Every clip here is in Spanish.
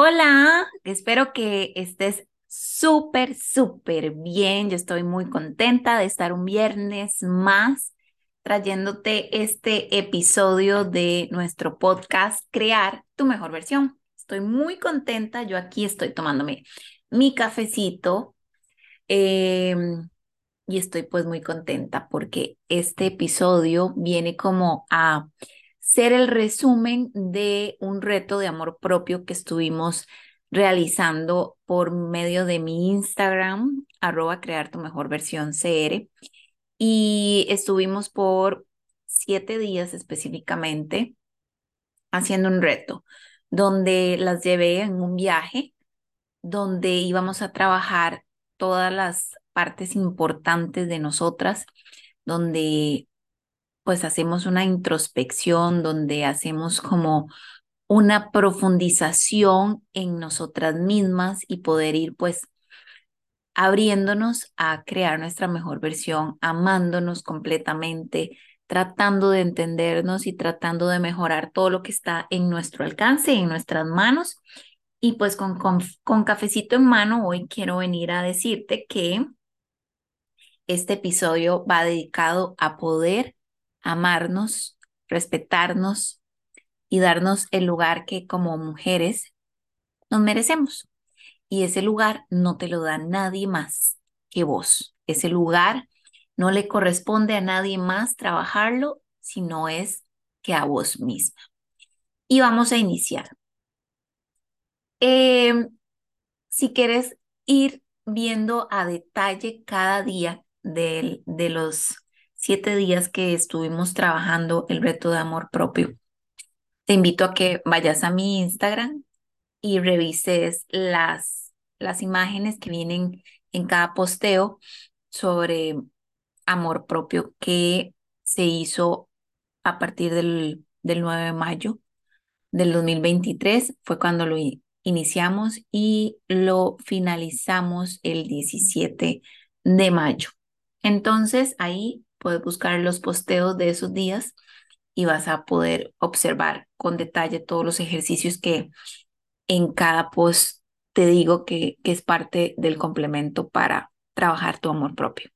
Hola, espero que estés súper, súper bien. Yo estoy muy contenta de estar un viernes más trayéndote este episodio de nuestro podcast Crear tu mejor versión. Estoy muy contenta. Yo aquí estoy tomándome mi cafecito em, y estoy pues muy contenta porque este episodio viene como a ser el resumen de un reto de amor propio que estuvimos realizando por medio de mi Instagram, arroba crear tu mejor versión CR. Y estuvimos por siete días específicamente haciendo un reto donde las llevé en un viaje, donde íbamos a trabajar todas las partes importantes de nosotras, donde pues hacemos una introspección donde hacemos como una profundización en nosotras mismas y poder ir pues abriéndonos a crear nuestra mejor versión, amándonos completamente, tratando de entendernos y tratando de mejorar todo lo que está en nuestro alcance, en nuestras manos. Y pues con, con, con cafecito en mano, hoy quiero venir a decirte que este episodio va dedicado a poder amarnos, respetarnos y darnos el lugar que como mujeres nos merecemos. Y ese lugar no te lo da nadie más que vos. Ese lugar no le corresponde a nadie más trabajarlo, sino es que a vos misma. Y vamos a iniciar. Em, si quieres ir viendo a detalle cada día de, de los siete días que estuvimos trabajando el reto de amor propio. Te invito a que vayas a mi Instagram y revises las, las imágenes que vienen en cada posteo sobre amor propio que se hizo a partir del, del 9 de mayo del 2023. Fue cuando lo iniciamos y lo finalizamos el 17 de mayo. Entonces ahí puedes buscar los posteos de esos días y vas a poder observar con detalle todos los ejercicios que en cada post te digo que, que es parte del complemento para trabajar tu amor propio.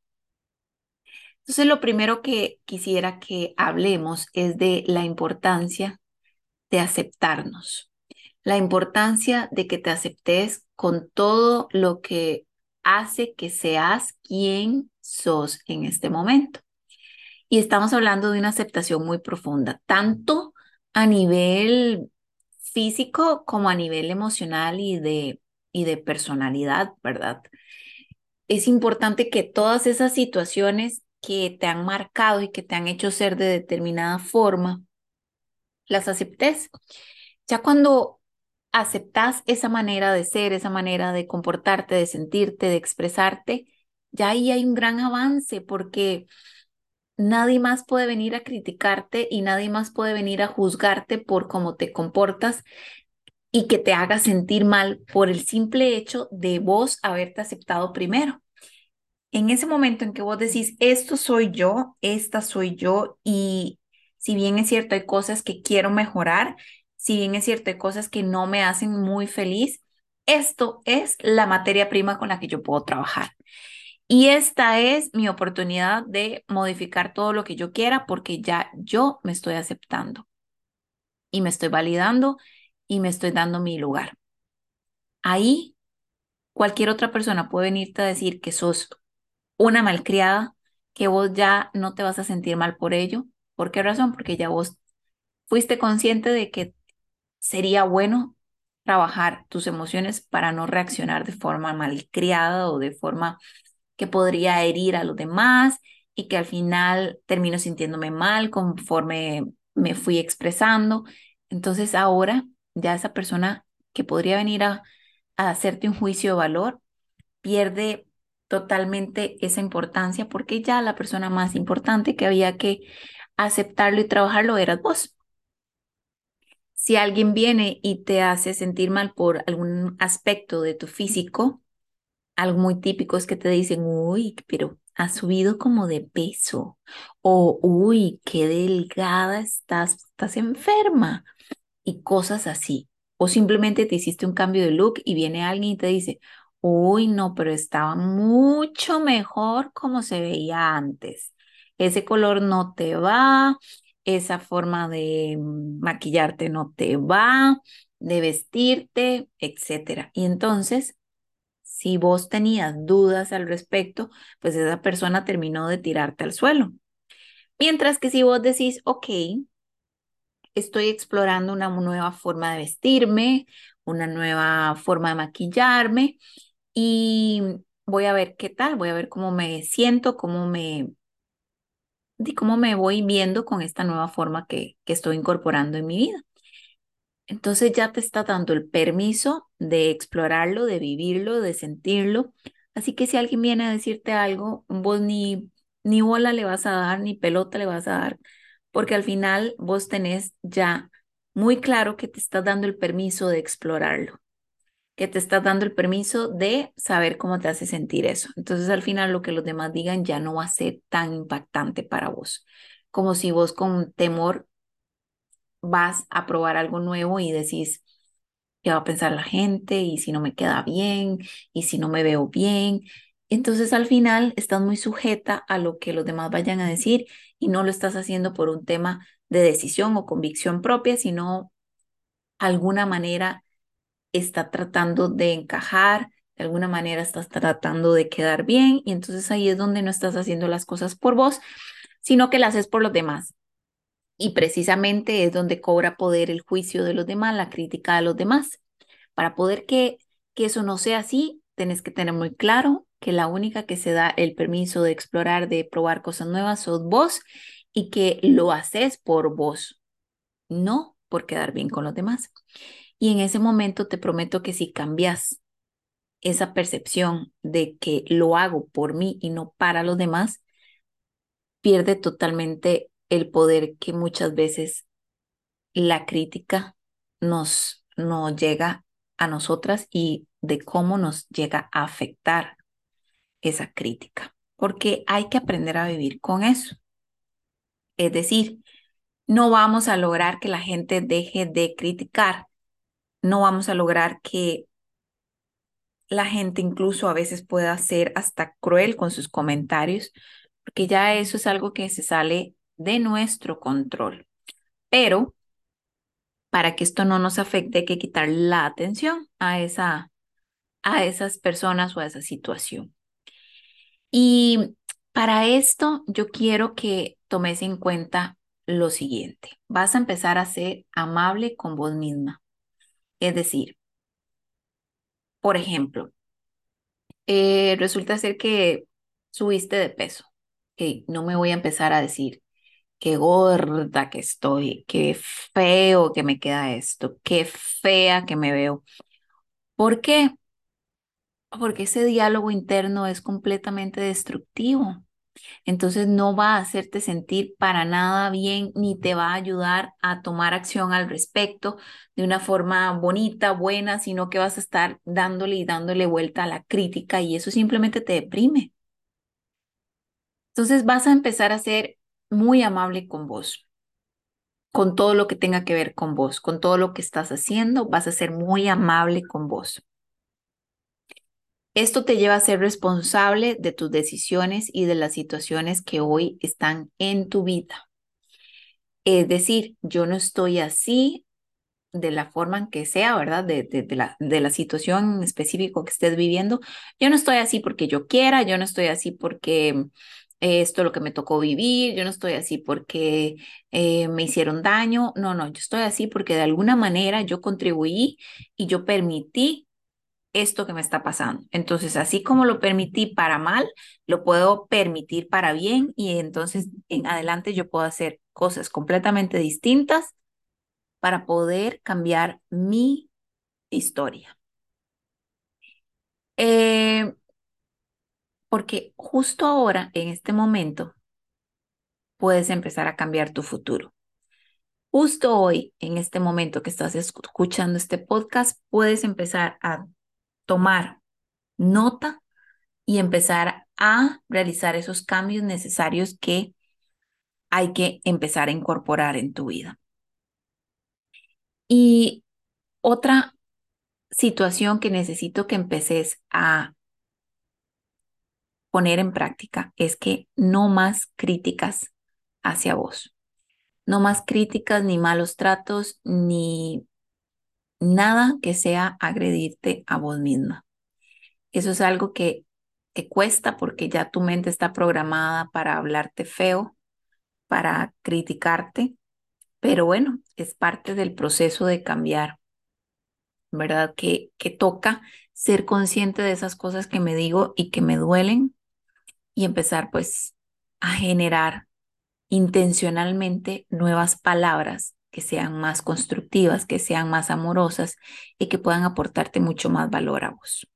Entonces, lo primero que quisiera que hablemos es de la importancia de aceptarnos, la importancia de que te aceptes con todo lo que hace que seas quien sos en este momento. Y estamos hablando de una aceptación muy profunda, tanto a nivel físico como a nivel emocional y de, y de personalidad, ¿verdad? Es importante que todas esas situaciones que te han marcado y que te han hecho ser de determinada forma, las aceptes. Ya cuando aceptas esa manera de ser, esa manera de comportarte, de sentirte, de expresarte, ya ahí hay un gran avance porque Nadie más puede venir a criticarte y nadie más puede venir a juzgarte por cómo te comportas y que te haga sentir mal por el simple hecho de vos haberte aceptado primero. En ese momento en que vos decís, esto soy yo, esta soy yo, y si bien es cierto, hay cosas que quiero mejorar, si bien es cierto, hay cosas que no me hacen muy feliz, esto es la materia prima con la que yo puedo trabajar. Y esta es mi oportunidad de modificar todo lo que yo quiera porque ya yo me estoy aceptando y me estoy validando y me estoy dando mi lugar. Ahí cualquier otra persona puede venirte a decir que sos una malcriada, que vos ya no te vas a sentir mal por ello. ¿Por qué razón? Porque ya vos fuiste consciente de que sería bueno trabajar tus emociones para no reaccionar de forma malcriada o de forma que podría herir a los demás y que al final termino sintiéndome mal conforme me fui expresando. Entonces ahora ya esa persona que podría venir a, hacerte un juicio de valor pierde totalmente esa importancia porque ya la persona más importante que había que aceptarlo y trabajarlo eras vos. Si alguien viene y te hace sentir mal por algún aspecto de tu físico, algo muy típico es que te dicen, uy, pero has subido como de peso. O, uy, qué delgada estás, estás enferma. Y cosas así. O simplemente te hiciste un cambio de look y viene alguien y te dice, uy, no, pero estaba mucho mejor como se veía antes. Ese color no te va, esa forma de maquillarte no te va, de vestirte, etcétera. Y entonces, si vos tenías dudas al respecto, pues esa persona terminó de tirarte al suelo. Mientras que si vos decís, ok, estoy explorando una nueva forma de vestirme, una nueva forma de maquillarme y voy a ver qué tal, voy a ver cómo me siento, cómo me, cómo me voy viendo con esta nueva forma que, que estoy incorporando en mi vida. Entonces ya te está dando el permiso de explorarlo, de vivirlo, de sentirlo. Así que si alguien viene a decirte algo, vos ni, ni bola le vas a dar, ni pelota le vas a dar, porque al final vos tenés ya muy claro que te estás dando el permiso de explorarlo, que te estás dando el permiso de saber cómo te hace sentir eso. Entonces al final lo que los demás digan ya no va a ser tan impactante para vos, como si vos con temor vas a probar algo nuevo y decís, ¿qué va a pensar la gente? ¿Y si no me queda bien? ¿Y si no me veo bien? Entonces al final estás muy sujeta a lo que los demás vayan a decir y no lo estás haciendo por un tema de decisión o convicción propia, sino alguna manera está tratando de encajar, de alguna manera estás tratando de quedar bien y entonces ahí es donde no estás haciendo las cosas por vos, sino que las haces por los demás. Y precisamente es donde cobra poder el juicio de los demás, la crítica de los demás. Para poder que, que eso no sea así, tenés que tener muy claro que la única que se da el permiso de explorar, de probar cosas nuevas, sos vos y que lo haces por vos, no por quedar bien con los demás. Y en ese momento te prometo que si cambias esa percepción de que lo hago por mí y no para los demás, pierde totalmente el poder que muchas veces la crítica nos, nos llega a nosotras y de cómo nos llega a afectar esa crítica, porque hay que aprender a vivir con eso. Es decir, no vamos a lograr que la gente deje de criticar, no vamos a lograr que la gente incluso a veces pueda ser hasta cruel con sus comentarios, porque ya eso es algo que se sale de nuestro control. Pero para que esto no nos afecte hay que quitar la atención a, esa, a esas personas o a esa situación. Y para esto yo quiero que tomes en cuenta lo siguiente. Vas a empezar a ser amable con vos misma. Es decir, por ejemplo, eh, resulta ser que subiste de peso. que no me voy a empezar a decir qué gorda que estoy, qué feo que me queda esto, qué fea que me veo. ¿Por qué? porque ese diálogo interno es completamente destructivo. Entonces no va a hacerte sentir para nada bien ni te va a ayudar a tomar acción al respecto de una forma bonita, buena, sino que vas a estar dándole y dándole vuelta a la crítica y eso simplemente te deprime. Entonces vas a empezar a ser muy amable con vos, con todo lo que tenga que ver con vos, con todo lo que estás haciendo, vas a ser muy amable con vos. Esto te lleva a ser responsable de tus decisiones y de las situaciones que hoy están en tu vida. Es decir, yo no estoy así de la forma en que sea, ¿verdad? De, de, la, de la situación en específico que estés viviendo. Yo no estoy así porque yo quiera, yo no estoy así porque esto es lo que me tocó vivir, yo no estoy así porque eh, me hicieron daño, no, no, yo estoy así porque de alguna manera yo contribuí y yo permití esto que me está pasando. Entonces, así como lo permití para mal, lo puedo permitir para bien y entonces en adelante yo puedo hacer cosas completamente distintas para poder cambiar mi historia. Eh, porque justo ahora, en este momento, puedes empezar a cambiar tu futuro. Justo hoy, en este momento que estás escuchando este podcast, puedes empezar a tomar nota y empezar a realizar esos cambios necesarios que hay que empezar a incorporar en tu vida. Y Otra situación que necesito que empeces a poner en práctica es que no más críticas hacia vos. No más críticas, ni malos tratos, ni nada que sea agredirte a vos misma. Eso es algo que te cuesta porque ya tu mente está programada para hablarte feo, para criticarte, pero bueno, es parte del proceso de cambiar, ¿verdad? Que, que toca ser consciente de esas cosas que me digo y que me duelen y empezar pues a generar intencionalmente nuevas palabras que sean más constructivas, que sean más amorosas y que puedan aportarte mucho más valor a vos.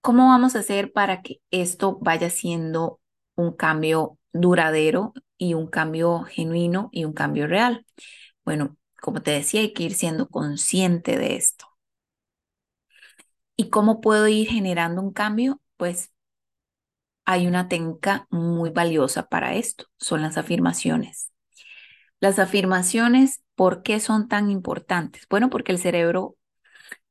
¿Cómo vamos a hacer para que esto vaya siendo un cambio duradero y un cambio genuino y un cambio real? Bueno, como te decía, hay que ir siendo consciente de esto. ¿Y cómo puedo ir generando un cambio? Pues hay una técnica muy valiosa para esto, son las afirmaciones. Las afirmaciones, ¿por qué son tan importantes? Bueno, porque el cerebro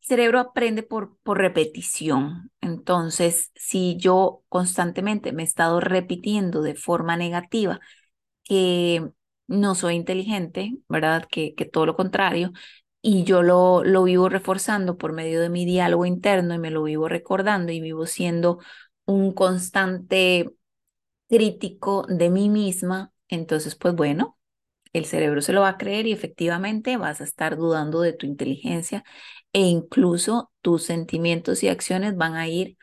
cerebro aprende por, por repetición. Entonces, si yo constantemente me he estado repitiendo de forma negativa que no soy inteligente, ¿verdad? Que, que todo lo contrario, y yo lo, lo vivo reforzando por medio de mi diálogo interno y me lo vivo recordando y vivo siendo un constante crítico de mí misma, entonces, pues bueno, el cerebro se lo va a creer y efectivamente vas a estar dudando de tu inteligencia e incluso tus sentimientos y acciones van a ir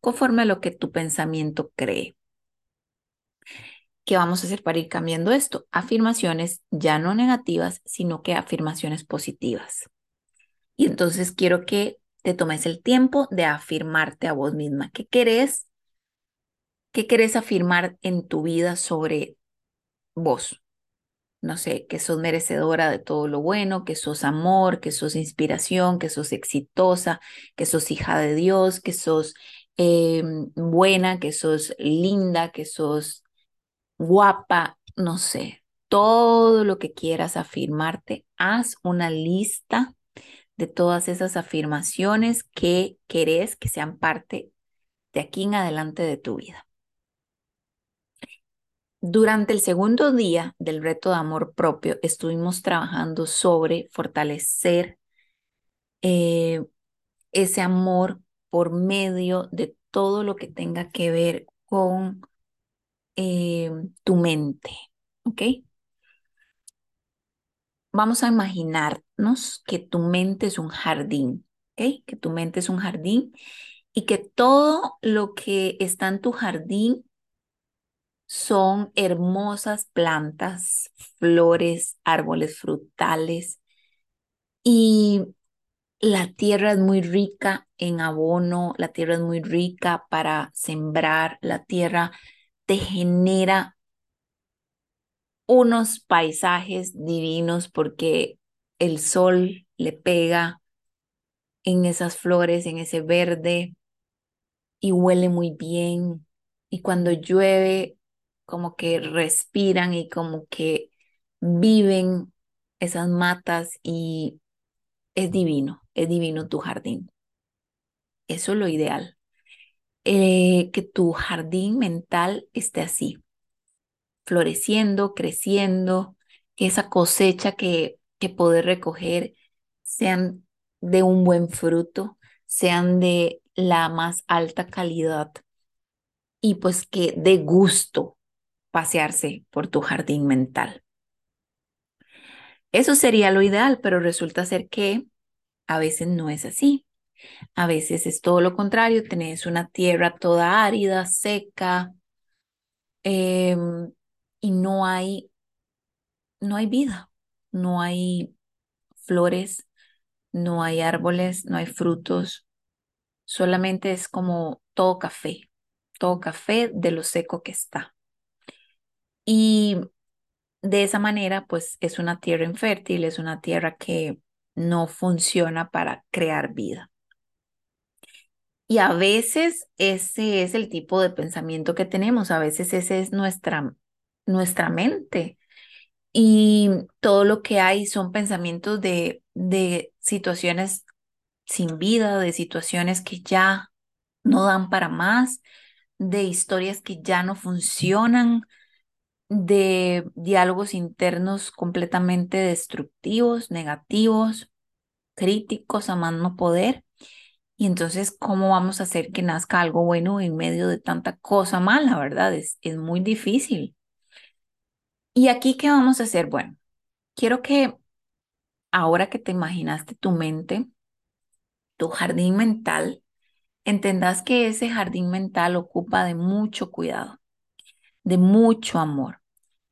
conforme a lo que tu pensamiento cree. ¿Qué vamos a hacer para ir cambiando esto? Afirmaciones ya no negativas, sino que afirmaciones positivas. Y entonces quiero que te tomes el tiempo de afirmarte a vos misma. ¿Qué querés? ¿Qué querés afirmar en tu vida sobre vos? no sé, que sos merecedora de todo lo bueno, que sos amor, que sos inspiración, que sos exitosa, que sos hija de Dios, que sos em, buena, que sos linda, que sos guapa, no sé, todo lo que quieras afirmarte, haz una lista de todas esas afirmaciones que querés que sean parte de aquí en adelante de tu vida. Durante el segundo día del reto de amor propio, estuvimos trabajando sobre fortalecer eh, ese amor por medio de todo lo que tenga que ver con eh, tu mente, ¿ok? Vamos a imaginarnos que tu mente es un jardín, ¿ok? Que tu mente es un jardín y que todo lo que está en tu jardín son hermosas plantas, flores, árboles frutales y la tierra es muy rica en abono, la tierra es muy rica para sembrar, la tierra te genera unos paisajes divinos porque el sol le pega en esas flores, en ese verde y huele muy bien. Y cuando llueve como que respiran y como que viven esas matas y es divino, es divino tu jardín. Eso es lo ideal. Eh, que tu jardín mental esté así, floreciendo, creciendo, que esa cosecha que, que poder recoger sean de un buen fruto, sean de la más alta calidad y pues que de gusto pasearse por tu jardín mental. Eso sería lo ideal, pero resulta ser que a veces no es así. A veces es todo lo contrario, tenés una tierra toda árida, seca, em, y no hay, no hay vida, no hay flores, no hay árboles, no hay frutos, solamente es como todo café, todo café de lo seco que está. Y de esa manera, pues es una tierra infértil, es una tierra que no funciona para crear vida. Y a veces ese es el tipo de pensamiento que tenemos, a veces ese es nuestra, nuestra mente. y todo lo que hay son pensamientos de, de situaciones sin vida, de situaciones que ya no dan para más, de historias que ya no funcionan, de diálogos internos completamente destructivos, negativos, críticos a más no poder. Y entonces, ¿cómo vamos a hacer que nazca algo bueno en medio de tanta cosa mala, verdad? Es, es muy difícil. ¿Y aquí qué vamos a hacer? Bueno, quiero que ahora que te imaginaste tu mente, tu jardín mental, entendas que ese jardín mental ocupa de mucho cuidado, de mucho amor.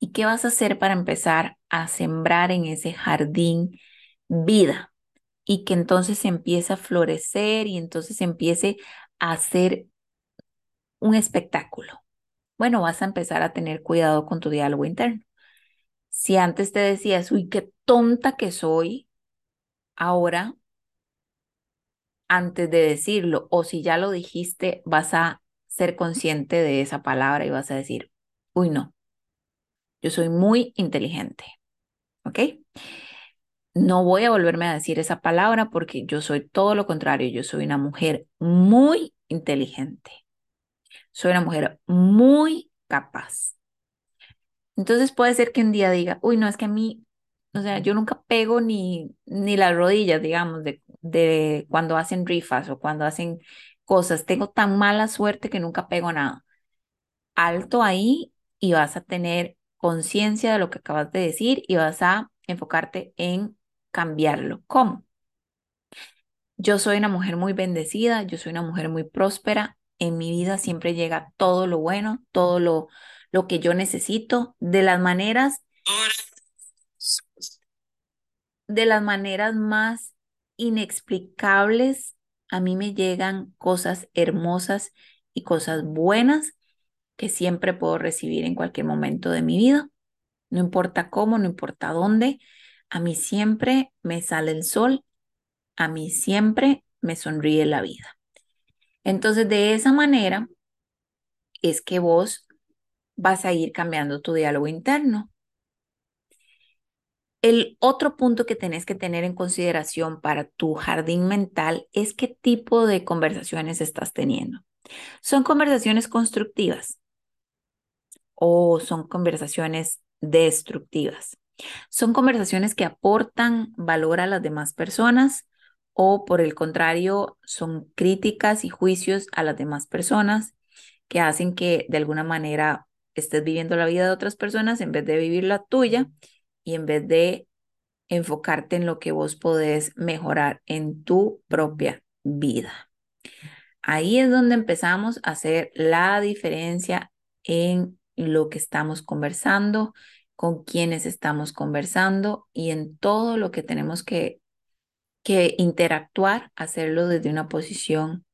¿Y qué vas a hacer para empezar a sembrar en ese jardín vida? Y que entonces empiece a florecer y entonces empiece a hacer un espectáculo. Bueno, vas a empezar a tener cuidado con tu diálogo interno. Si antes te decías, uy, qué tonta que soy, ahora, antes de decirlo, o si ya lo dijiste, vas a ser consciente de esa palabra y vas a decir, uy, no, yo soy muy inteligente, ¿ok? No voy a volverme a decir esa palabra porque yo soy todo lo contrario, yo soy una mujer muy inteligente, soy una mujer muy capaz. Entonces puede ser que un día diga, uy, no, es que a mí, o sea, yo nunca pego ni, ni las rodillas, digamos, de, de cuando hacen rifas o cuando hacen cosas. Tengo tan mala suerte que nunca pego nada. Alto ahí y vas a tener conciencia de lo que acabas de decir y vas a enfocarte en cambiarlo. ¿Cómo? Yo soy una mujer muy bendecida, yo soy una mujer muy próspera. En mi vida siempre llega todo lo bueno, todo lo, lo que yo necesito, de las maneras, de las maneras más inexplicables. A mí me llegan cosas hermosas y cosas buenas que siempre puedo recibir en cualquier momento de mi vida. No importa cómo, no importa dónde, a mí siempre me sale el sol, a mí siempre me sonríe la vida. Entonces, de esa manera es que vos vas a ir cambiando tu diálogo interno. El otro punto que tenés que tener en consideración para tu jardín mental es qué tipo de conversaciones estás teniendo. ¿Son conversaciones constructivas o son conversaciones destructivas? ¿Son conversaciones que aportan valor a las demás personas o por el contrario son críticas y juicios a las demás personas que hacen que de alguna manera estés viviendo la vida de otras personas en vez de vivir la tuya y en vez de enfocarte en lo que vos podés mejorar en tu propia vida. Ahí es donde empezamos a hacer la diferencia en lo que estamos conversando, con quienes estamos conversando y en todo lo que tenemos que, que interactuar, hacerlo desde una posición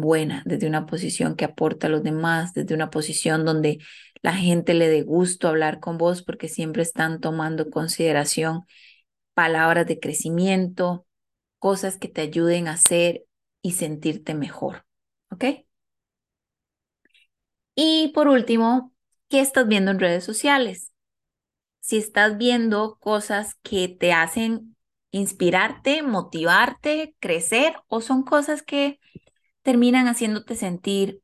buena, desde una posición que aporta a los demás, desde una posición donde la gente le dé gusto hablar con vos porque siempre están tomando consideración palabras de crecimiento, cosas que te ayuden a hacer y sentirte mejor. ¿Ok? Y por último, ¿qué estás viendo en redes sociales? Si estás viendo cosas que te hacen inspirarte, motivarte, crecer o son cosas que terminan haciéndote sentir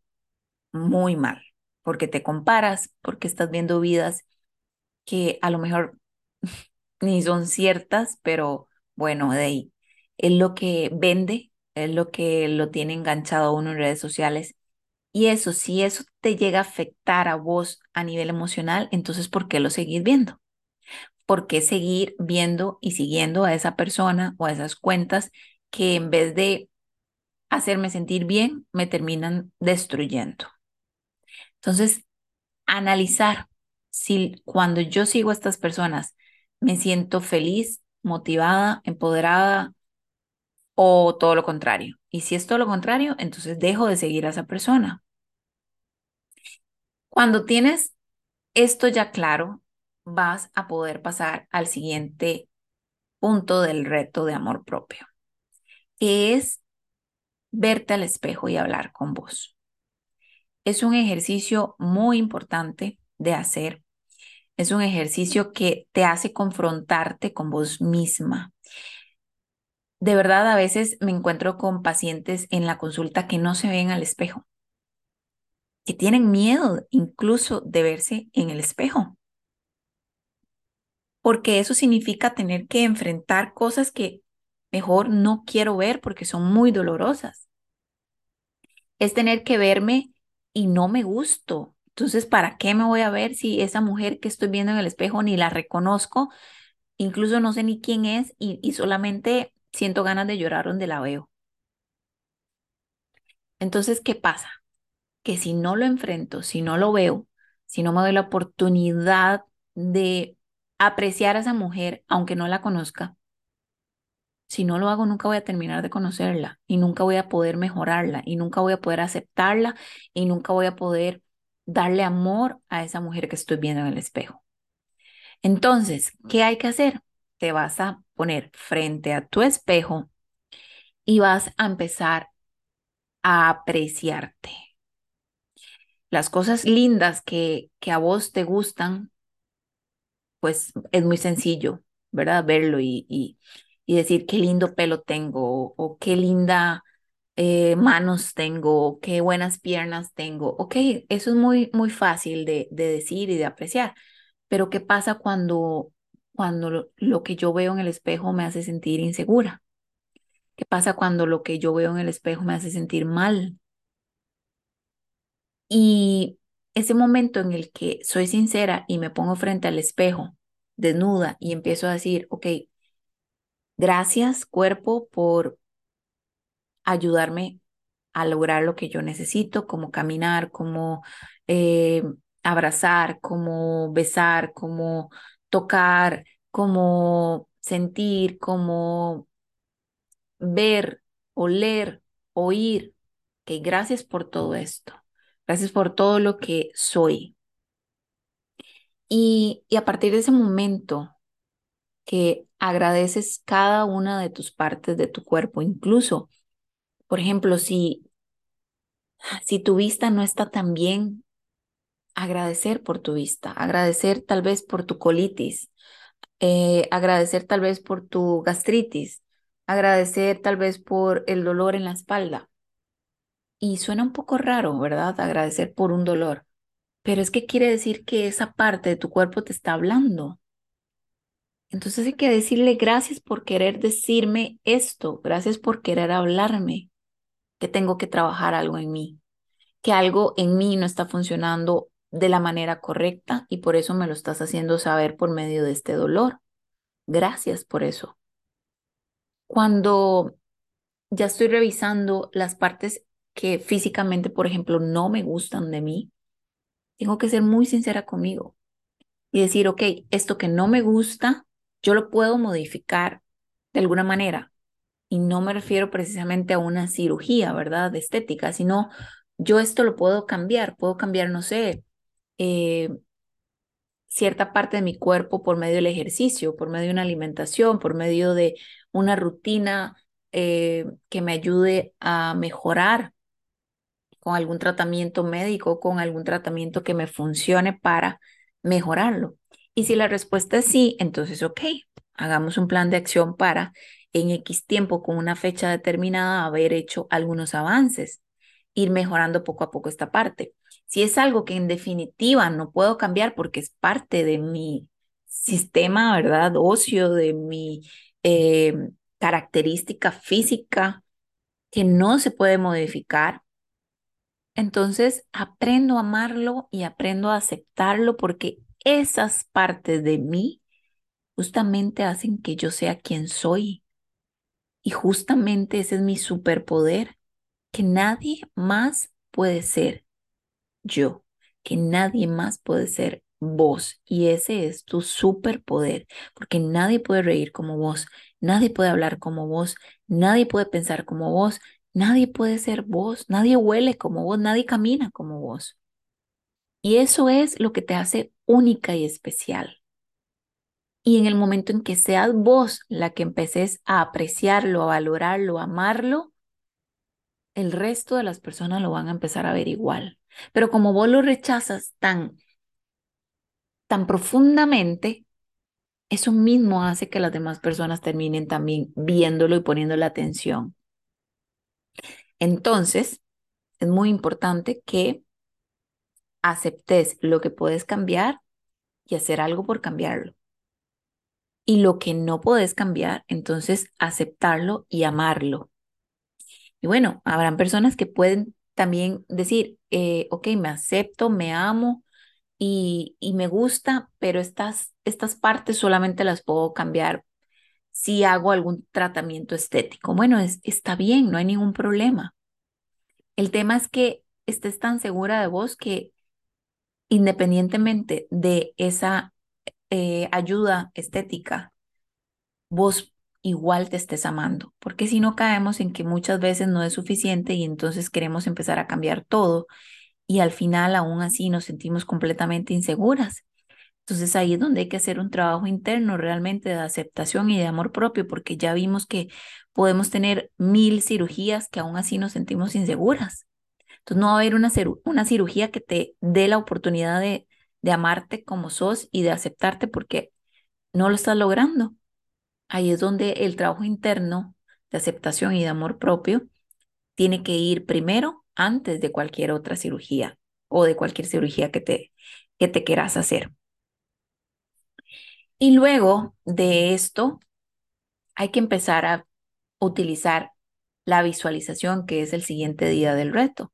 muy mal, porque te comparas, porque estás viendo vidas que a lo mejor ni son ciertas, pero bueno, de ahí es lo que vende, es lo que lo tiene enganchado a uno en redes sociales. Y eso, si eso te llega a afectar a vos a nivel emocional, entonces ¿por qué lo seguís viendo? ¿Por qué seguir viendo y siguiendo a esa persona o a esas cuentas que en vez de hacerme sentir bien, me terminan destruyendo. Entonces, analizar si cuando yo sigo a estas personas me siento feliz, motivada, empoderada o todo lo contrario. Y si es todo lo contrario, entonces dejo de seguir a esa persona. Cuando tienes esto ya claro, vas a poder pasar al siguiente punto del reto de amor propio, que es verte al espejo y hablar con vos. Es un ejercicio muy importante de hacer. es un ejercicio que te hace confrontarte con vos misma. De verdad, a veces me encuentro con pacientes en la consulta que no se ven al espejo, que tienen miedo incluso de verse en el espejo, porque eso significa tener que enfrentar cosas que mejor no quiero ver porque son muy dolorosas. Es tener que verme y no me gusto. Entonces, ¿para qué me voy a ver si esa mujer que estoy viendo en el espejo ni la reconozco? Incluso no sé ni quién es y, y solamente siento ganas de llorar donde la veo. Entonces, ¿qué pasa? Que si no lo enfrento, si no lo veo, si no me doy la oportunidad de apreciar a esa mujer, aunque no la conozca, si no lo hago, nunca voy a terminar de conocerla y nunca voy a poder mejorarla y nunca voy a poder aceptarla y nunca voy a poder darle amor a esa mujer que estoy viendo en el espejo. Entonces, ¿qué hay que hacer? Te vas a poner frente a tu espejo y vas a empezar a apreciarte. Las cosas lindas que, que a vos te gustan, pues es muy sencillo, ¿verdad? Verlo y, y, y decir qué lindo pelo tengo o, qué linda eh, manos tengo, o qué buenas piernas tengo. Ok, eso es muy, muy fácil de, de decir y de apreciar, pero ¿qué pasa cuando, cuando lo, lo que yo veo en el espejo me hace sentir insegura? ¿Qué pasa cuando lo que yo veo en el espejo me hace sentir mal? Y ese momento en el que soy sincera y me pongo frente al espejo, desnuda, y empiezo a decir, ok, Gracias, cuerpo, por ayudarme a lograr lo que yo necesito, como caminar, como eh, abrazar, como besar, como tocar, como sentir, como ver, oler, oír. Que gracias por todo esto. Gracias por todo lo que soy. Y, y a partir de ese momento que agradeces cada una de tus partes de tu cuerpo. Incluso, por ejemplo, si, si tu vista no está tan bien, agradecer por tu vista, agradecer tal vez por tu colitis, eh, agradecer tal vez por tu gastritis, agradecer tal vez por el dolor en la espalda. Y suena un poco raro, ¿verdad? Agradecer por un dolor. Pero es que quiere decir que esa parte de tu cuerpo te está hablando. Entonces hay que decirle gracias por querer decirme esto, gracias por querer hablarme, que tengo que trabajar algo en mí, que algo en mí no está funcionando de la manera correcta y por eso me lo estás haciendo saber por medio de este dolor. Gracias por eso. Cuando ya estoy revisando las partes que físicamente, por ejemplo, no me gustan de mí, tengo que ser muy sincera conmigo y decir, ok, esto que no me gusta, yo lo puedo modificar de alguna manera. Y no me refiero precisamente a una cirugía, ¿verdad? De estética, sino yo esto lo puedo cambiar, puedo cambiar, no sé, eh, cierta parte de mi cuerpo por medio del ejercicio, por medio de una alimentación, por medio de una rutina eh, que me ayude a mejorar con algún tratamiento médico, con algún tratamiento que me funcione para mejorarlo. Y si la respuesta es sí, entonces, ok, hagamos un plan de acción para en X tiempo, con una fecha determinada, haber hecho algunos avances, ir mejorando poco a poco esta parte. Si es algo que en definitiva no puedo cambiar porque es parte de mi sistema, ¿verdad? Ocio, de mi eh, característica física que no se puede modificar, entonces aprendo a amarlo y aprendo a aceptarlo porque esas partes de mí justamente hacen que yo sea quien soy. Y justamente ese es mi superpoder, que nadie más puede ser yo, que nadie más puede ser vos. Y ese es tu superpoder, porque nadie puede reír como vos, nadie puede hablar como vos, nadie puede pensar como vos, nadie puede ser vos, nadie huele como vos, nadie camina como vos. Y eso es lo que te hace única y especial. Y en el momento en que seas vos la que empeces a apreciarlo, a valorarlo, a amarlo, el resto de las personas lo van a empezar a ver igual. Pero como vos lo rechazas tan, tan profundamente, eso mismo hace que las demás personas terminen también viéndolo y poniéndole atención. Entonces, es muy importante que aceptes lo que puedes cambiar y hacer algo por cambiarlo. Y lo que no puedes cambiar, entonces aceptarlo y amarlo. Y bueno, habrán personas que pueden también decir, eh, ok, me acepto, me amo y, y me gusta, pero estas, estas partes solamente las puedo cambiar si hago algún tratamiento estético. Bueno, es, está bien, no hay ningún problema. El tema es que estés tan segura de vos que independientemente de esa eh, ayuda estética, vos igual te estés amando, porque si no caemos en que muchas veces no es suficiente y entonces queremos empezar a cambiar todo y al final aún así nos sentimos completamente inseguras. Entonces ahí es donde hay que hacer un trabajo interno realmente de aceptación y de amor propio, porque ya vimos que podemos tener mil cirugías que aún así nos sentimos inseguras. Entonces no va a haber una, una cirugía que te dé la oportunidad de, de amarte como sos y de aceptarte porque no lo estás logrando. Ahí es donde el trabajo interno de aceptación y de amor propio tiene que ir primero antes de cualquier otra cirugía o de cualquier cirugía que te, que te quieras hacer. Y luego de esto, hay que empezar a utilizar la visualización, que es el siguiente día del reto.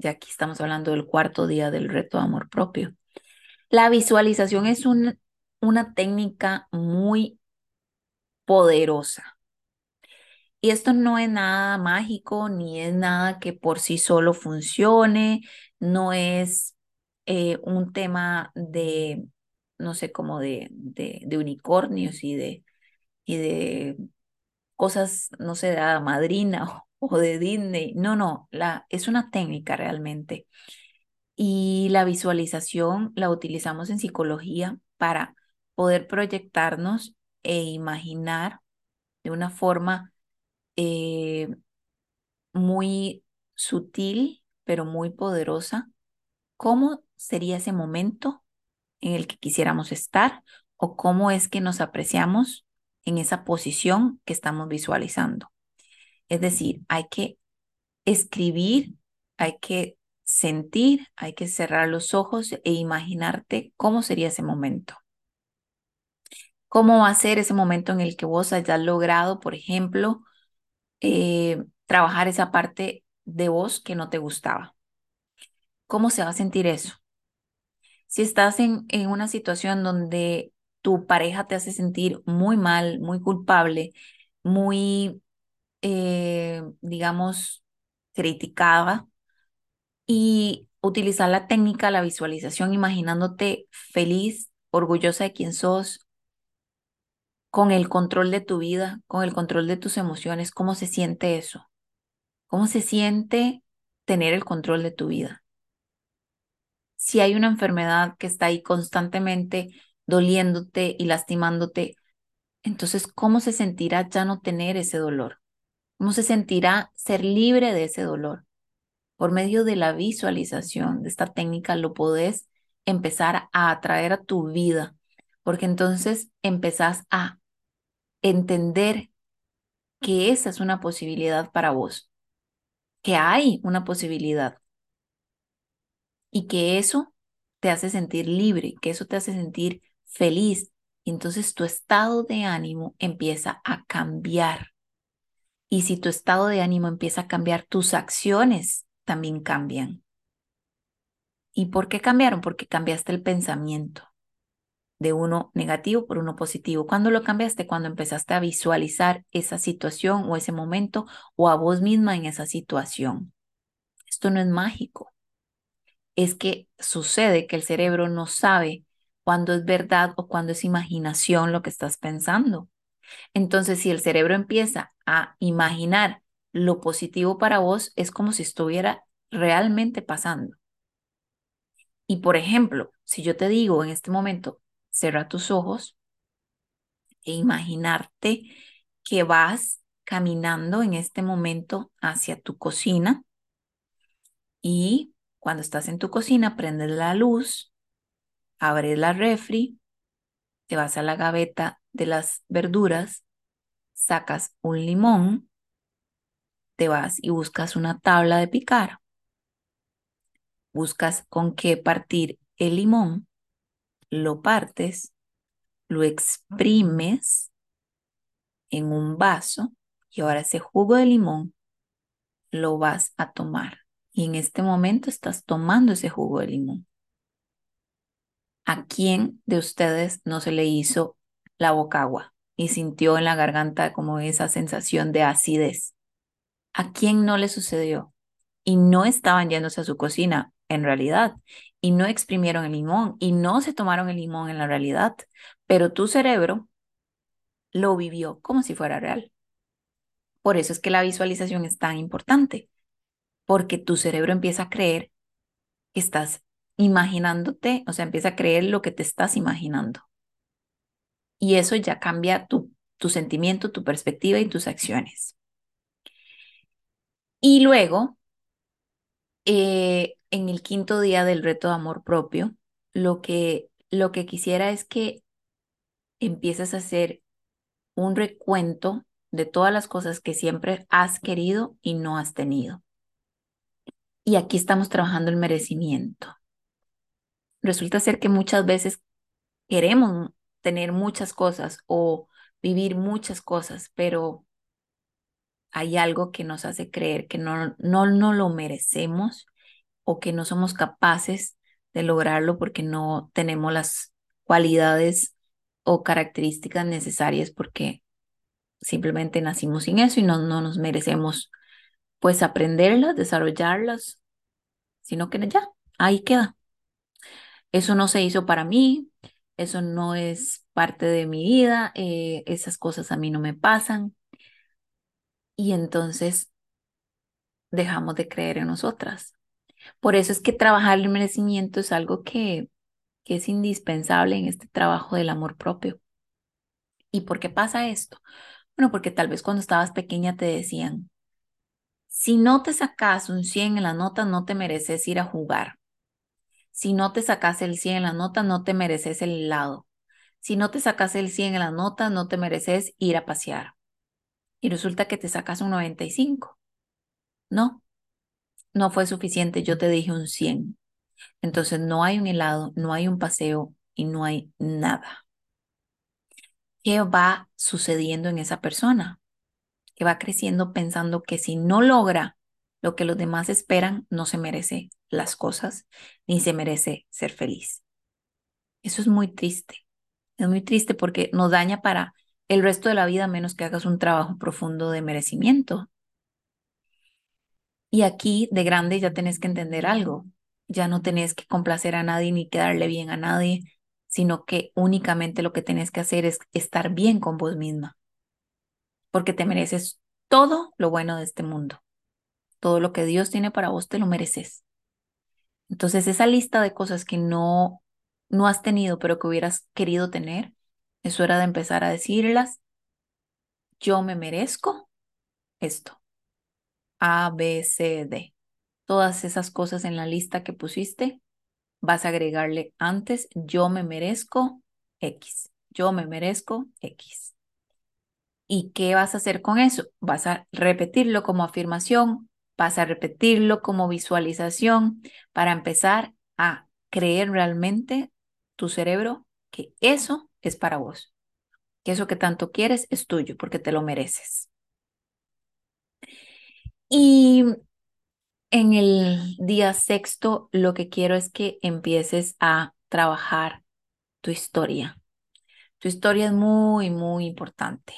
De aquí estamos hablando del cuarto día del reto de amor propio. La visualización es una técnica muy poderosa. Y esto no es nada mágico, ni es nada que por sí solo funcione, no es eh, un tema de, no sé, como de, de, unicornios y de, y de cosas, no sé, de madrina o de Disney. No, no, la, es una técnica realmente. Y la visualización la utilizamos en psicología para poder proyectarnos e imaginar de una forma eh, muy sutil, pero muy poderosa, cómo sería ese momento en el que quisiéramos estar o cómo es que nos apreciamos en esa posición que estamos visualizando. Es decir, hay que escribir, hay que sentir, hay que cerrar los ojos e imaginarte cómo sería ese momento. ¿Cómo va a ser ese momento en el que vos hayas logrado, por ejemplo, eh, trabajar esa parte de vos que no te gustaba? ¿Cómo se va a sentir eso? Si estás en, en una situación donde tu pareja te hace sentir muy mal, muy culpable, muy, eh, digamos, criticada, y utilizar la técnica, la visualización, imaginándote feliz, orgullosa de quién sos, con el control de tu vida, con el control de tus emociones, ¿cómo se siente eso? ¿Cómo se siente tener el control de tu vida? Si hay una enfermedad que está ahí constantemente doliéndote y lastimándote, entonces, ¿cómo se sentirá ya no tener ese dolor? ¿Cómo se sentirá ser libre de ese dolor? Por medio de la visualización de esta técnica lo podés empezar a atraer a tu vida, porque entonces empezás a entender que esa es una posibilidad para vos, que hay una posibilidad y que eso te hace sentir libre, que eso te hace sentir feliz. Y entonces tu estado de ánimo empieza a cambiar. Y si tu estado de ánimo empieza a cambiar, tus acciones también cambian. ¿Y por qué cambiaron? Porque cambiaste el pensamiento de uno negativo por uno positivo. ¿Cuándo lo cambiaste? Cuando empezaste a visualizar esa situación o ese momento o a vos misma en esa situación. Esto no es mágico. Es que sucede que el cerebro no sabe cuándo es verdad o cuándo es imaginación lo que estás pensando. Entonces, si el cerebro empieza a imaginar lo positivo para vos, es como si estuviera realmente pasando. Y por ejemplo, si yo te digo en este momento, cierra tus ojos e imaginarte que vas caminando en este momento hacia tu cocina y cuando estás en tu cocina prendes la luz abres la refri, te vas a la gaveta de las verduras, sacas un limón, te vas y buscas una tabla de picar, buscas con qué partir el limón, lo partes, lo exprimes en un vaso y ahora ese jugo de limón lo vas a tomar. Y en este momento estás tomando ese jugo de limón. ¿A quién de ustedes no se le hizo la boca agua y sintió en la garganta como esa sensación de acidez? ¿A quién no le sucedió? Y no estaban yéndose a su cocina en realidad y no exprimieron el limón y no se tomaron el limón en la realidad, pero tu cerebro lo vivió como si fuera real. Por eso es que la visualización es tan importante, porque tu cerebro empieza a creer que estás imaginándote, o sea, empieza a creer lo que te estás imaginando. Y eso ya cambia tu, tu sentimiento, tu perspectiva y tus acciones. Y luego, eh, en el quinto día del reto de amor propio, lo que, lo que quisiera es que empieces a hacer un recuento de todas las cosas que siempre has querido y no has tenido. Y aquí estamos trabajando el merecimiento. Resulta ser que muchas veces queremos tener muchas cosas o vivir muchas cosas, pero hay algo que nos hace creer que no, no, no lo merecemos o que no somos capaces de lograrlo porque no tenemos las cualidades o características necesarias porque simplemente nacimos sin eso y no, no nos merecemos pues aprenderlas, desarrollarlas, sino que ya, ahí queda. Eso no se hizo para mí, eso no es parte de mi vida, eh, esas cosas a mí no me pasan. Y entonces dejamos de creer en nosotras. Por eso es que trabajar el merecimiento es algo que, que es indispensable en este trabajo del amor propio. ¿Y por qué pasa esto? Bueno, porque tal vez cuando estabas pequeña te decían, si no te sacas un 100 en la nota, no te mereces ir a jugar. Si no te sacas el 100 en la nota, no te mereces el helado. Si no te sacas el 100 en la nota, no te mereces ir a pasear. Y resulta que te sacas un 95. No, no fue suficiente, yo te dije un 100. Entonces no hay un helado, no hay un paseo y no hay nada. ¿Qué va sucediendo en esa persona? Que va creciendo pensando que si no logra lo que los demás esperan, no se merece las cosas ni se merece ser feliz. Eso es muy triste. Es muy triste porque nos daña para el resto de la vida menos que hagas un trabajo profundo de merecimiento. Y aquí de grande ya tenés que entender algo. Ya no tenés que complacer a nadie ni quedarle bien a nadie, sino que únicamente lo que tenés que hacer es estar bien con vos misma. Porque te mereces todo lo bueno de este mundo. Todo lo que Dios tiene para vos te lo mereces. Entonces, esa lista de cosas que no no has tenido, pero que hubieras querido tener, es hora de empezar a decirlas. Yo me merezco esto. A, B, C, D. Todas esas cosas en la lista que pusiste, vas a agregarle antes, yo me merezco X. Yo me merezco X. ¿Y qué vas a hacer con eso? Vas a repetirlo como afirmación, vas a repetirlo como visualización para empezar a creer realmente tu cerebro que eso es para vos, que eso que tanto quieres es tuyo porque te lo mereces. Y en el día sexto, lo que quiero es que empieces a trabajar tu historia. Tu historia es muy, muy importante.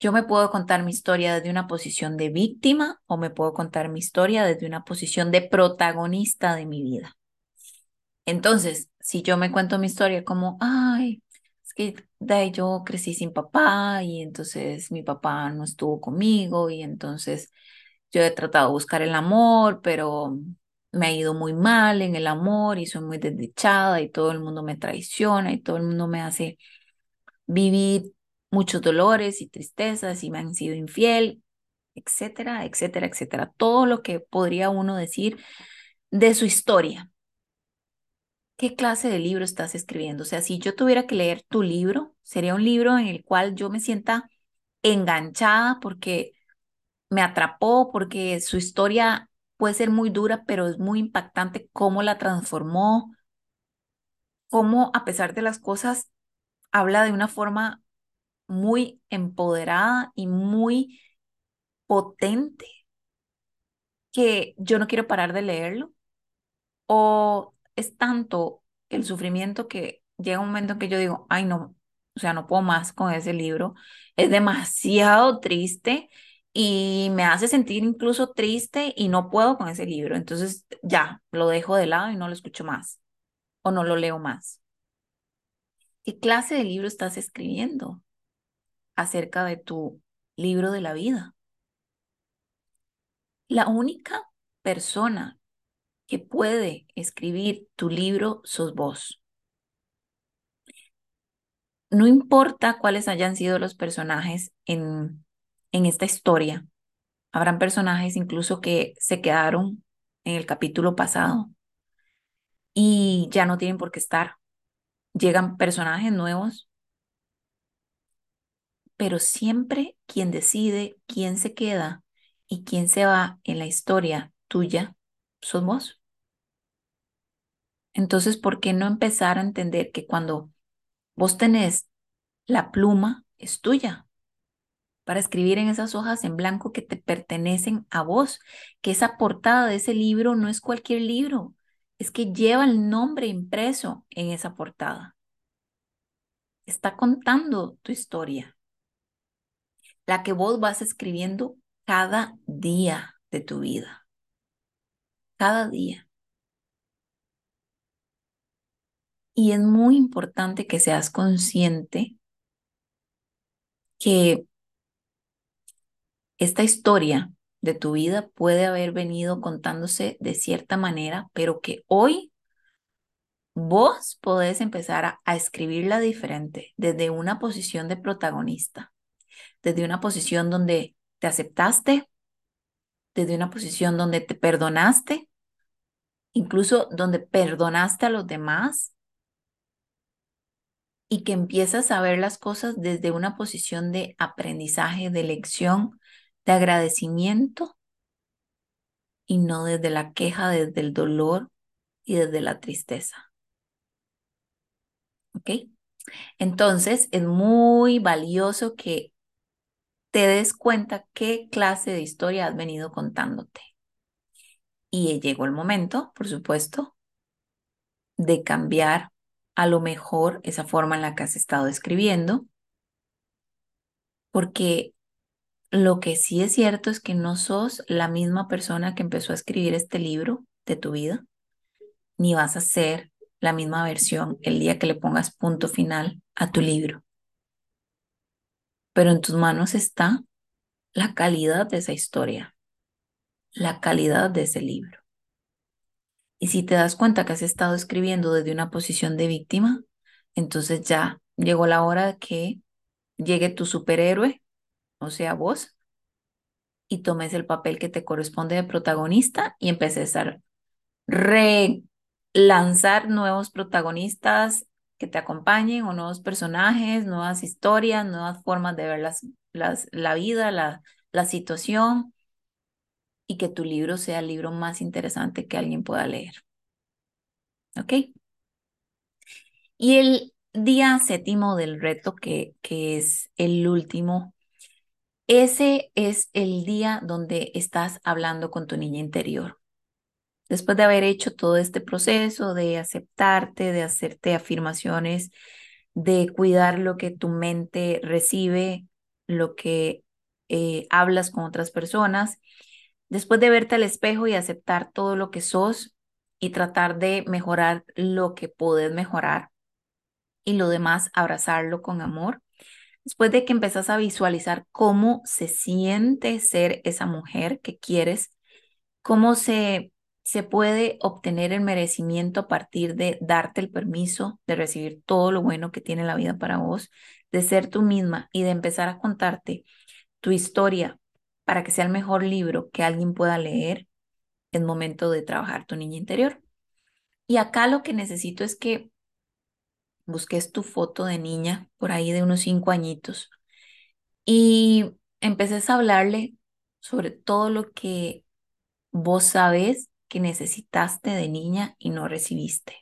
Yo me puedo contar mi historia desde una posición de víctima o me puedo contar mi historia desde una posición de protagonista de mi vida. Entonces, si yo me cuento mi historia como, ay, es que de yo crecí sin papá y entonces mi papá no estuvo conmigo y entonces yo he tratado de buscar el amor, pero me ha ido muy mal en el amor y soy muy desdichada y todo el mundo me traiciona y todo el mundo me hace vivir muchos dolores y tristezas y me han sido infiel, etcétera, etcétera, etcétera. Todo lo que podría uno decir de su historia. ¿qué clase de libro estás escribiendo? O sea, si yo tuviera que leer tu libro, sería un libro en el cual yo me sienta enganchada porque me atrapó, porque su historia puede ser muy dura, pero es muy impactante cómo la transformó, cómo a pesar de las cosas habla de una forma muy empoderada y muy potente que yo no quiero parar de leerlo. O es tanto el sufrimiento que llega un momento en que yo digo, ay no, o sea, no puedo más con ese libro. Es demasiado triste y me hace sentir incluso triste y no puedo con ese libro. Entonces ya, lo dejo de lado y no lo escucho más o no lo leo más. ¿Qué clase de libro estás escribiendo acerca de tu libro de la vida? La única persona que puede escribir tu libro sos vos. No importa cuáles hayan sido los personajes en, en esta historia. Habrán personajes incluso que se quedaron en el capítulo pasado y ya no tienen por qué estar. Llegan personajes nuevos, pero siempre quien decide quién se queda y quién se va en la historia tuya sos vos. Entonces, ¿por qué no empezar a entender que cuando vos tenés la pluma, es tuya? Para escribir en esas hojas en blanco que te pertenecen a vos, que esa portada de ese libro no es cualquier libro, es que lleva el nombre impreso en esa portada. Está contando tu historia, la que vos vas escribiendo cada día de tu vida. Cada día. Y es muy importante que seas consciente que esta historia de tu vida puede haber venido contándose de cierta manera, pero que hoy vos podés empezar a, a, escribirla diferente, desde una posición de protagonista, desde una posición donde te aceptaste, desde una posición donde te perdonaste, incluso donde perdonaste a los demás y que empiezas a ver las cosas desde una posición de aprendizaje, de lección, de agradecimiento y no desde la queja, desde el dolor y desde la tristeza. ¿Ok? Entonces es muy valioso que te des cuenta qué clase de historia has venido contándote. Y llegó el momento, por supuesto, de cambiar a lo mejor esa forma en la que has estado escribiendo, porque lo que sí es cierto es que no sos la misma persona que empezó a escribir este libro de tu vida, ni vas a ser la misma versión el día que le pongas punto final a tu libro pero en tus manos está la calidad de esa historia, la calidad de ese libro. Y si te das cuenta que has estado escribiendo desde una posición de víctima, entonces ya llegó la hora de que llegue tu superhéroe, o sea, vos, y tomes el papel que te corresponde de protagonista y empieces a relanzar nuevos protagonistas que te acompañen o nuevos personajes, nuevas historias, nuevas formas de ver las, las, la vida, la, la situación y que tu libro sea el libro más interesante que alguien pueda leer. ¿Ok? Y el día séptimo del reto, que, que es el último, ese es el día donde estás hablando con tu niña interior después de haber hecho todo este proceso de aceptarte, de hacerte afirmaciones, de cuidar lo que tu mente recibe, lo que eh, hablas con otras personas, después de verte al espejo y aceptar todo lo que sos y tratar de mejorar lo que puedes mejorar y lo demás abrazarlo con amor. Después de que empezás a visualizar cómo se siente ser esa mujer que quieres, cómo se se puede obtener el merecimiento a partir de darte el permiso de recibir todo lo bueno que tiene la vida para vos, de ser tú misma y de empezar a contarte tu historia para que sea el mejor libro que alguien pueda leer, es momento de trabajar tu niña interior. Y acá lo que necesito es que busques tu foto de niña por ahí de unos cinco añitos y empeces a hablarle sobre todo lo que vos sabes que necesitaste de niña y no recibiste.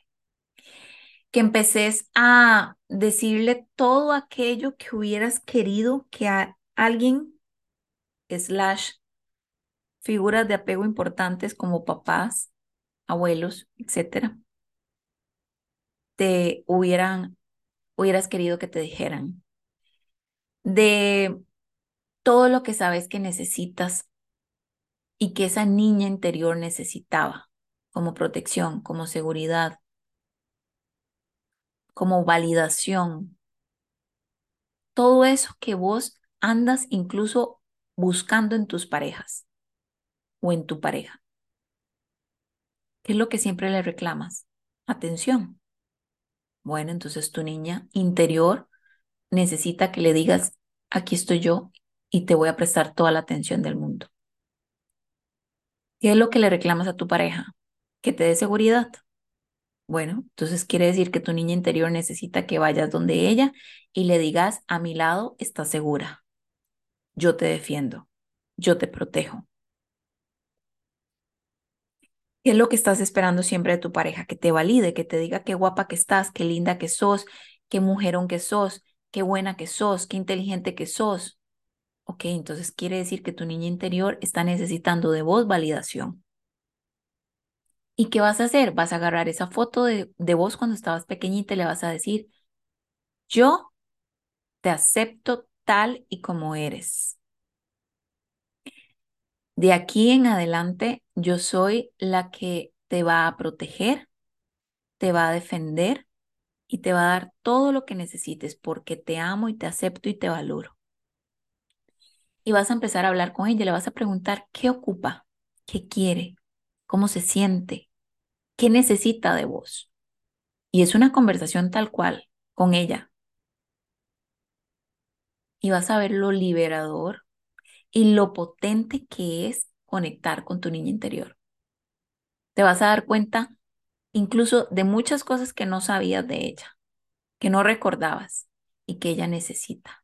Que empeces a decirle todo aquello que hubieras querido que a alguien, slash, figuras de apego importantes como papás, abuelos, etcétera, te hubieran, hubieras querido que te dijeran. De todo lo que sabes que necesitas y que esa niña interior necesitaba como protección, como seguridad, como validación. Todo eso que vos andas incluso buscando en tus parejas o en tu pareja. ¿Qué es lo que siempre le reclamas? Atención. Bueno, entonces tu niña interior necesita que le digas, aquí estoy yo y te voy a prestar toda la atención del mundo. ¿Qué es lo que le reclamas a tu pareja? Que te dé seguridad. Bueno, entonces quiere decir que tu niña interior necesita que vayas donde ella y le digas, a mi lado estás segura. Yo te defiendo. Yo te protejo. ¿Qué es lo que estás esperando siempre de tu pareja? Que te valide, que te diga qué guapa que estás, qué linda que sos, qué mujerón que sos, qué buena que sos, qué inteligente que sos. Ok, entonces quiere decir que tu niña interior está necesitando de vos validación. ¿Y qué vas a hacer? Vas a agarrar esa foto de, de vos cuando estabas pequeñita y le vas a decir, yo te acepto tal y como eres. De aquí en adelante, yo soy la que te va a proteger, te va a defender y te va a dar todo lo que necesites porque te amo y te acepto y te valoro. Y vas a empezar a hablar con ella, le vas a preguntar qué ocupa, qué quiere, cómo se siente, qué necesita de vos. Y es una conversación tal cual con ella. Y vas a ver lo liberador y lo potente que es conectar con tu niña interior. Te vas a dar cuenta incluso de muchas cosas que no sabías de ella, que no recordabas y que ella necesita.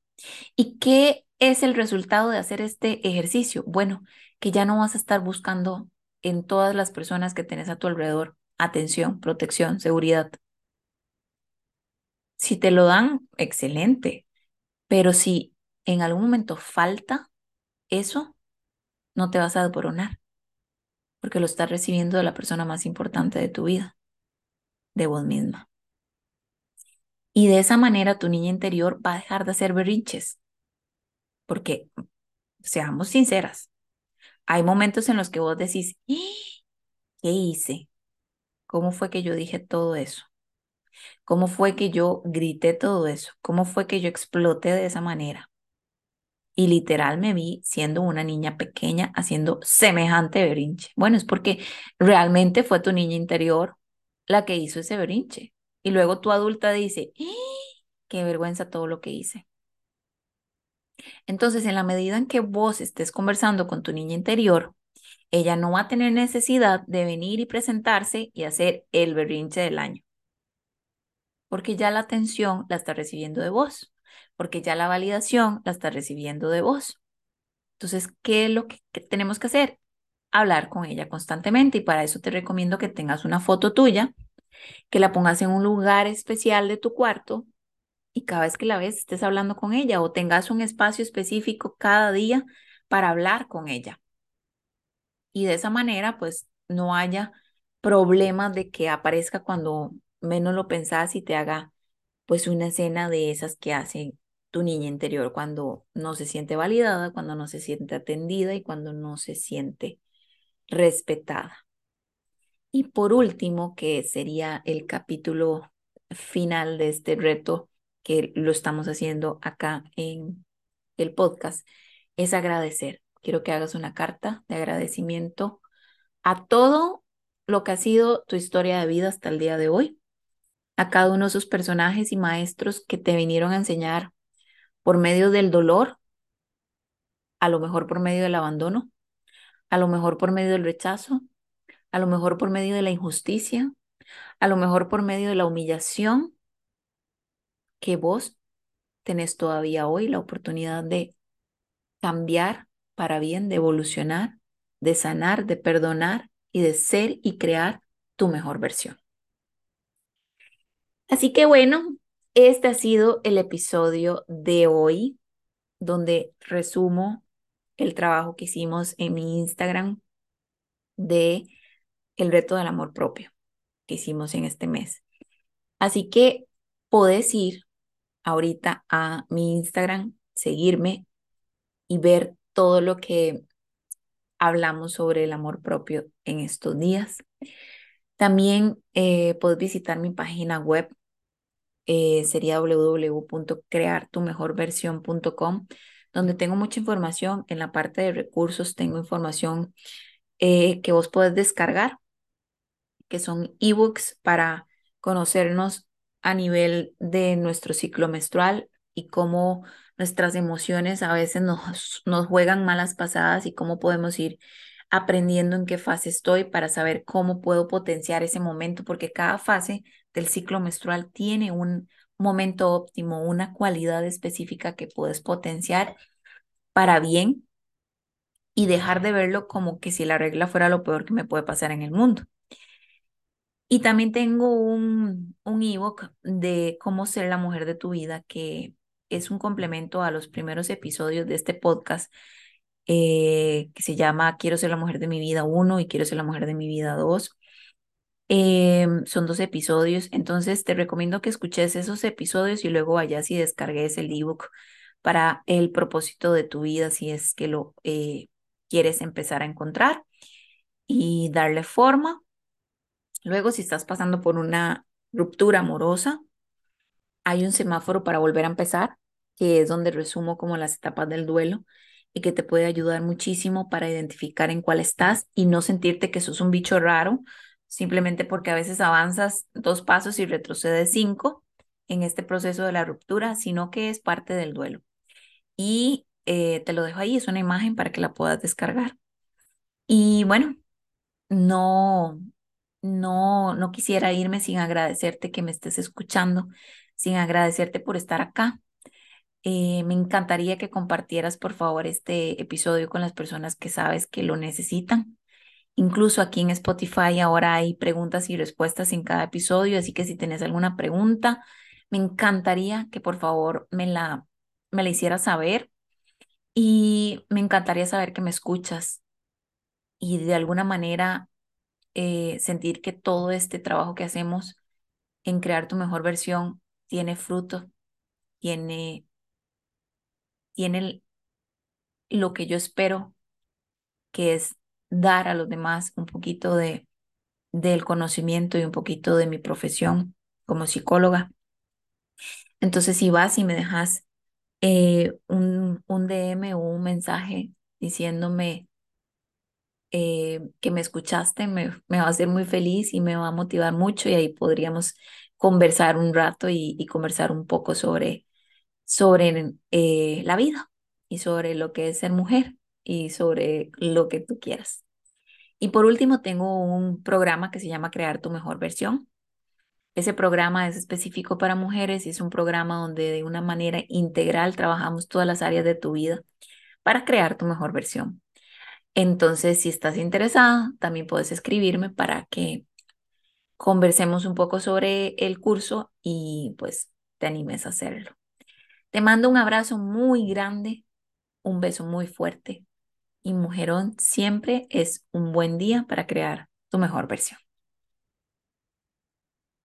¿Y qué es el resultado de hacer este ejercicio? Bueno, que ya no vas a estar buscando en todas las personas que tenés a tu alrededor atención, protección, seguridad. Si te lo dan, excelente, pero si en algún momento falta, eso no te vas a desboronar, porque lo estás recibiendo de la persona más importante de tu vida, de vos misma. Y de esa manera tu niña interior va a dejar de hacer berrinches, porque, seamos sinceras, hay momentos en los que vos decís, ¡Ah! ¿qué hice? ¿Cómo fue que yo dije todo eso? ¿Cómo fue que yo grité todo eso? ¿Cómo fue que yo exploté de esa manera? y literal me vi siendo una niña pequeña haciendo semejante berinche. Bueno, es porque realmente fue tu niña interior la que hizo ese berinche. Y luego tu adulta dice, ¡Ah! qué vergüenza todo lo que hice. Entonces, en la medida en que vos estés conversando con tu niña interior, ella no va a tener necesidad de venir y presentarse y hacer el berrinche del año. Porque ya la atención la está recibiendo de vos porque ya la validación la está recibiendo de vos. Entonces, ¿qué es lo que, tenemos que hacer? Hablar con ella constantemente y para eso te recomiendo que tengas una foto tuya, que la pongas en un lugar especial de tu cuarto y cada vez que la ves estés hablando con ella o tengas un espacio específico cada día para hablar con ella. Y de esa manera, pues no haya problemas de que aparezca cuando menos lo pensás y te haga pues una escena de esas que hacen tu niña interior cuando no se siente validada, cuando no se siente atendida y cuando no se siente respetada. Y por último, que sería el capítulo final de este reto que lo estamos haciendo acá en el podcast, es agradecer. Quiero que hagas una carta de agradecimiento a todo lo que ha sido tu historia de vida hasta el día de hoy, a cada uno de esos personajes y maestros que te vinieron a enseñar por medio del dolor, a lo mejor por medio del abandono, a lo mejor por medio del rechazo, a lo mejor por medio de la injusticia, A lo mejor por medio de la humillación que vos tenés todavía hoy la oportunidad de cambiar para bien, de evolucionar, de sanar, de perdonar y de ser y crear tu mejor versión. Así que bueno, este ha sido el episodio de hoy, donde resumo el trabajo que hicimos en mi Instagram de el reto del amor propio que hicimos en este mes. Así que podés ir ahorita a mi Instagram, seguirme y ver todo lo que hablamos sobre el amor propio en estos días. También eh, puedes visitar mi página web, eh, sería www.creartumejorversión.com, donde tengo mucha información. En la parte de recursos tengo información eh, que vos podés descargar, que son ebooks para conocernos a nivel de nuestro ciclo menstrual y cómo nuestras emociones a veces nos, nos juegan malas pasadas y cómo podemos ir aprendiendo en qué fase estoy para saber cómo puedo potenciar ese momento, porque cada fase del ciclo menstrual tiene un momento óptimo, una cualidad específica que puedes potenciar para bien y dejar de verlo como que si la regla fuera lo peor que me puede pasar en el mundo. Y también tengo un, un ebook de cómo ser la mujer de tu vida, que es un complemento a los primeros episodios de este podcast, eh, que se llama Quiero ser la mujer de mi vida 1 y Quiero ser la mujer de mi vida 2. Em, son dos episodios, entonces te recomiendo que escuches esos episodios y luego vayas y descargues el ebook para el propósito de tu vida, si es que lo eh, quieres empezar a encontrar y darle forma. Luego, si estás pasando por una ruptura amorosa, hay un semáforo para volver a empezar, que es donde resumo como las etapas del duelo y que te puede ayudar muchísimo para identificar en cuál estás y no sentirte que sos un bicho raro, simplemente porque a veces avanzas dos pasos y retrocedes cinco en este proceso de la ruptura, sino que es parte del duelo. Y eh, te lo dejo ahí, es una imagen para que la puedas descargar. Y bueno, no, no, no quisiera irme sin agradecerte que me estés escuchando, sin agradecerte por estar acá. Eh, me encantaría que compartieras, por favor, este episodio con las personas que sabes que lo necesitan. Incluso aquí en Spotify ahora hay preguntas y respuestas en cada episodio, así que si tienes alguna pregunta, me encantaría que por favor me la, me la hicieras saber y me encantaría saber que me escuchas y de alguna manera eh, sentir que todo este trabajo que hacemos en crear tu mejor versión tiene fruto, tiene, tiene lo que yo espero, que es dar a los demás un poquito de, del conocimiento y un poquito de mi profesión como psicóloga. Entonces, si vas y me dejas eh, un, un DM o un mensaje diciéndome eh, que me escuchaste, me, va a hacer muy feliz y me va a motivar mucho y ahí podríamos conversar un rato y, y conversar un poco sobre, sobre eh, la vida y sobre lo que es ser mujer y sobre lo que tú quieras. Y por último, tengo un programa que se llama Crear tu mejor versión. Ese programa es específico para mujeres y es un programa donde de una manera integral trabajamos todas las áreas de tu vida para crear tu mejor versión. Entonces, si estás interesada, también puedes escribirme para que conversemos un poco sobre el curso y pues te animes a hacerlo. Te mando un abrazo muy grande, un beso muy fuerte y mujerón siempre es un buen día para crear tu mejor versión.